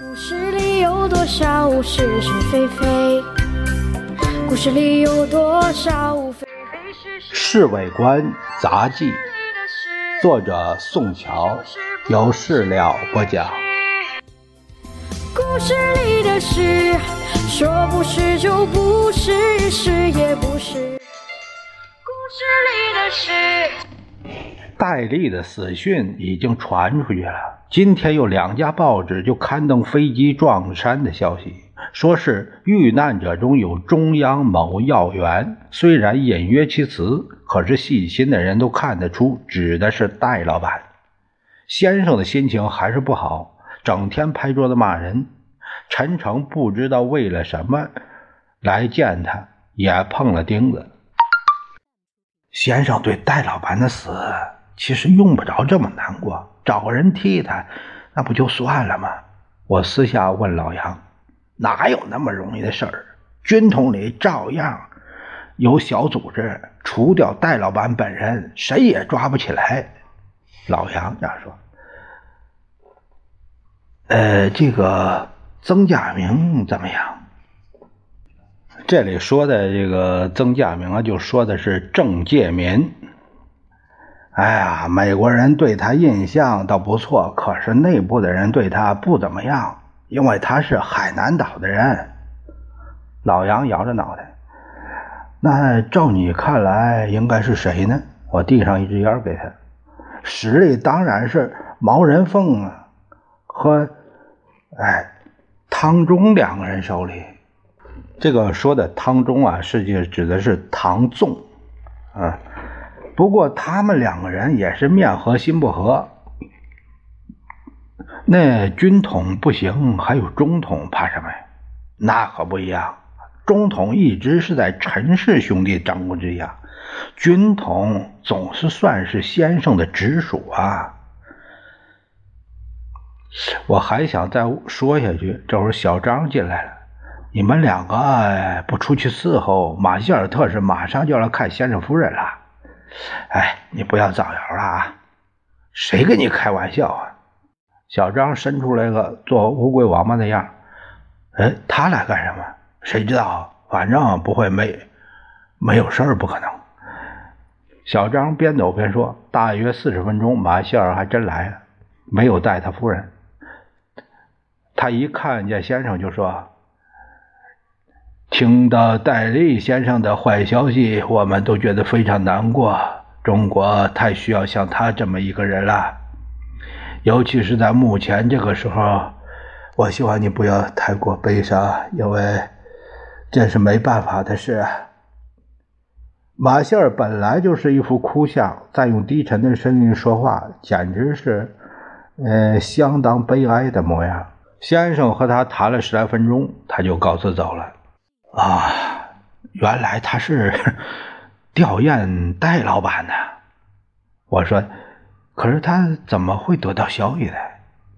故事里有多少是是非非？故事里有多少非非是是？《侍卫官杂记》，作者宋乔，有事了不讲。故事里的事，说不是就不是，是也不是。故事里的事。戴笠的死讯已经传出去了。今天有两家报纸就刊登飞机撞山的消息，说是遇难者中有中央某要员。虽然隐约其词，可是细心的人都看得出指的是戴老板。先生的心情还是不好，整天拍桌子骂人。陈诚不知道为了什么来见他，也碰了钉子。先生对戴老板的死。其实用不着这么难过，找个人替他，那不就算了吗？我私下问老杨，哪有那么容易的事儿？军统里照样有小组织，除掉戴老板本人，谁也抓不起来。老杨这样说。呃，这个曾家明怎么样？这里说的这个曾家明啊，就说的是郑介民。哎呀，美国人对他印象倒不错，可是内部的人对他不怎么样，因为他是海南岛的人。老杨摇着脑袋，那照你看来，应该是谁呢？我递上一支烟给他，实力当然是毛人凤啊，和哎汤中两个人手里。这个说的汤中啊，实际指的是唐纵啊。不过他们两个人也是面和心不和。那军统不行，还有中统，怕什么呀？那可不一样，中统一直是在陈氏兄弟掌控之下，军统总是算是先生的直属啊。我还想再说下去，这会儿小张进来了，你们两个不出去伺候，马歇尔特是马上就要来看先生夫人了。哎，你不要造谣了啊！谁跟你开玩笑啊？小张伸出来个做乌龟王八的样哎，他来干什么？谁知道？反正不会没没有事儿，不可能。小张边走边说：“大约四十分钟，马歇尔还真来了，没有带他夫人。他一看见先生就说。”听到戴笠先生的坏消息，我们都觉得非常难过。中国太需要像他这么一个人了，尤其是在目前这个时候。我希望你不要太过悲伤，因为这是没办法的事。马歇尔本来就是一副哭相，再用低沉的声音说话，简直是，呃，相当悲哀的模样。先生和他谈了十来分钟，他就告辞走了。啊，原来他是吊唁戴老板呢。我说，可是他怎么会得到消息的？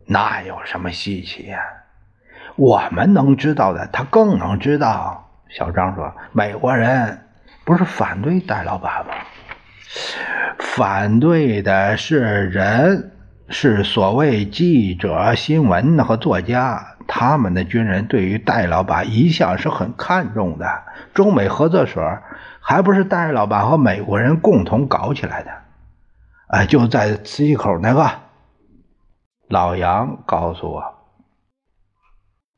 那有什么稀奇呀？我们能知道的，他更能知道。小张说：“美国人不是反对戴老板吗？反对的是人，是所谓记者、新闻和作家。”他们的军人对于戴老板一向是很看重的。中美合作所还不是戴老板和美国人共同搞起来的？哎，就在磁器口那个。老杨告诉我。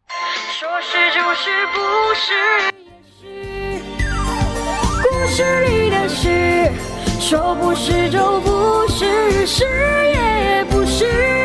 说是就是不是，故事里的事，说不是就不是是也不是。